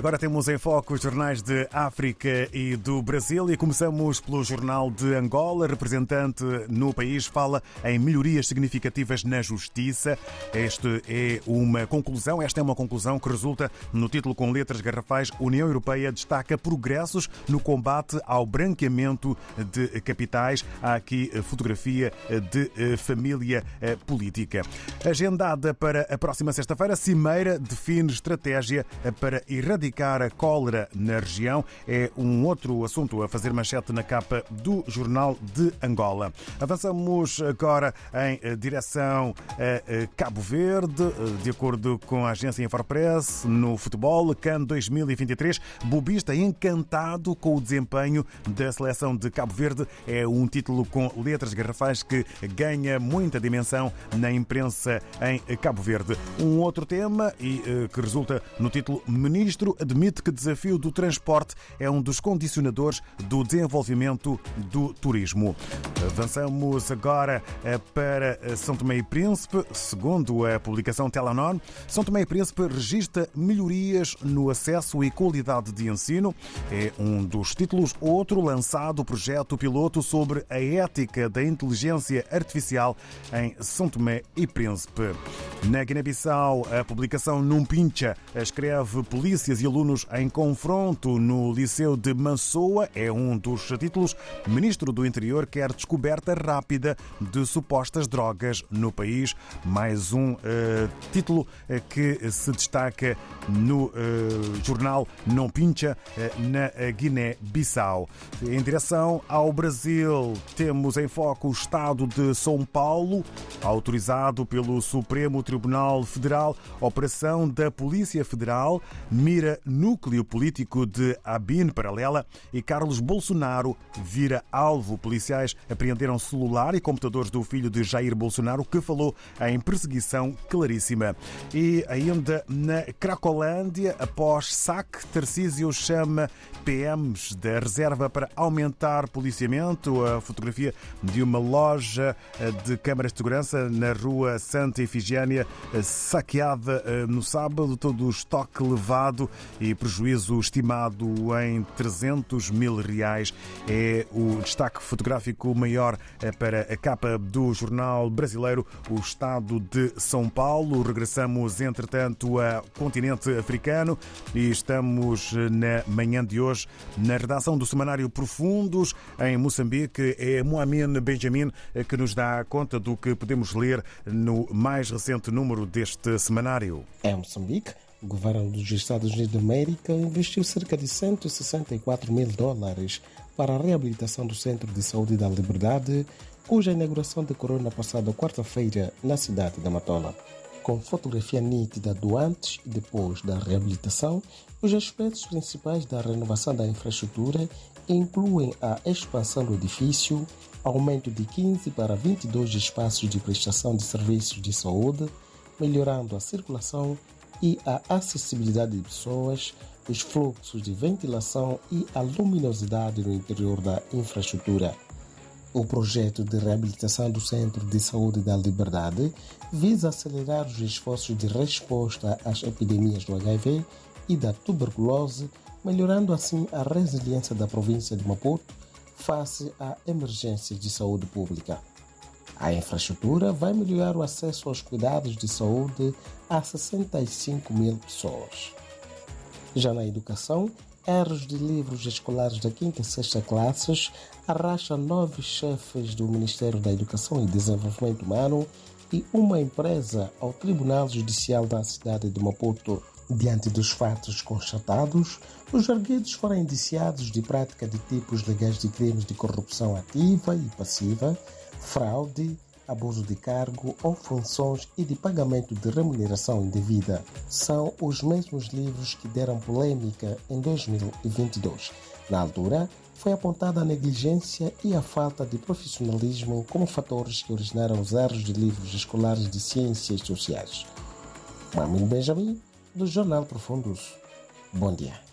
Agora temos em foco os jornais de África e do Brasil e começamos pelo jornal de Angola. Representante no país fala em melhorias significativas na justiça. Este é uma conclusão, esta é uma conclusão que resulta no título com letras garrafais União Europeia destaca progressos no combate ao branqueamento de capitais. Há aqui fotografia de família política. Agendada para a próxima sexta-feira, Cimeira define estratégia para erradicar erradicar a cólera na região é um outro assunto a fazer manchete na capa do Jornal de Angola. Avançamos agora em eh, direção a Cabo Verde, eh, de acordo com a agência Infopress, no futebol, CAN 2023, Bobista encantado com o desempenho da seleção de Cabo Verde. É um título com letras garrafais que ganha muita dimensão na imprensa em Cabo Verde. Um outro tema e eh, que resulta no título Ministro admite que o desafio do transporte é um dos condicionadores do desenvolvimento do turismo. Avançamos agora eh, para eh, São Tomé e Príncipe. Segundo a publicação Telenor, São Tomé e Príncipe registra melhorias no acesso e qualidade de ensino. É um dos títulos. Outro lançado o projeto piloto sobre a ética da inteligência artificial em São Tomé e Príncipe. Na Guiné-Bissau, a publicação Num Pincha escreve polícias e alunos em confronto no Liceu de Massoa. É um dos títulos. Ministro do Interior quer descoberta rápida de supostas drogas no país. Mais um uh, título uh, que se destaca no uh, jornal Não Pincha, na Guiné-Bissau. Em direção ao Brasil, temos em foco o Estado de São Paulo, autorizado pelo Supremo Tribunal Federal, operação da Polícia Federal, mira núcleo político de Abin Paralela e Carlos Bolsonaro vira alvo. Policiais apreenderam celular e computadores do filho de Jair Bolsonaro, que falou em perseguição claríssima. E ainda na Cracolândia, após saque, Tarcísio chama PMs da reserva para aumentar policiamento. A fotografia de uma loja de câmaras de segurança na rua Santa Efigênia, saqueada eh, no sábado, todo o estoque levado e prejuízo estimado em 300 mil reais. É o destaque fotográfico maior eh, para a capa do jornal brasileiro O Estado de São Paulo. Regressamos, entretanto, ao continente africano e estamos eh, na manhã de hoje na redação do Semanário Profundos em Moçambique. É Moamin Benjamin eh, que nos dá conta do que podemos ler no mais recente número deste semanário. É Moçambique. O governo dos Estados Unidos da América investiu cerca de 164 mil dólares para a reabilitação do Centro de Saúde da Liberdade, cuja inauguração decorou na passada quarta-feira na cidade da Matola. Com fotografia nítida do antes e depois da reabilitação, os aspectos principais da renovação da infraestrutura incluem a expansão do edifício, aumento de 15 para 22 espaços de prestação de serviços de saúde, melhorando a circulação e a acessibilidade de pessoas, os fluxos de ventilação e a luminosidade no interior da infraestrutura. O projeto de reabilitação do Centro de Saúde da Liberdade visa acelerar os esforços de resposta às epidemias do HIV e da tuberculose, melhorando assim a resiliência da província de Maputo face a emergências de saúde pública. A infraestrutura vai melhorar o acesso aos cuidados de saúde a 65 mil pessoas. Já na educação, erros de livros escolares da quinta e sexta classes arrasta nove chefes do Ministério da Educação e Desenvolvimento Humano e uma empresa ao Tribunal Judicial da cidade de Maputo. Diante dos fatos constatados, os arguidos foram indiciados de prática de tipos legais de crimes de corrupção ativa e passiva, fraude, abuso de cargo ou funções e de pagamento de remuneração indevida. São os mesmos livros que deram polêmica em 2022. Na altura, foi apontada a negligência e a falta de profissionalismo como fatores que originaram os erros de livros escolares de ciências sociais. Mamin Benjamin, do Jornal Profundos. Bom dia.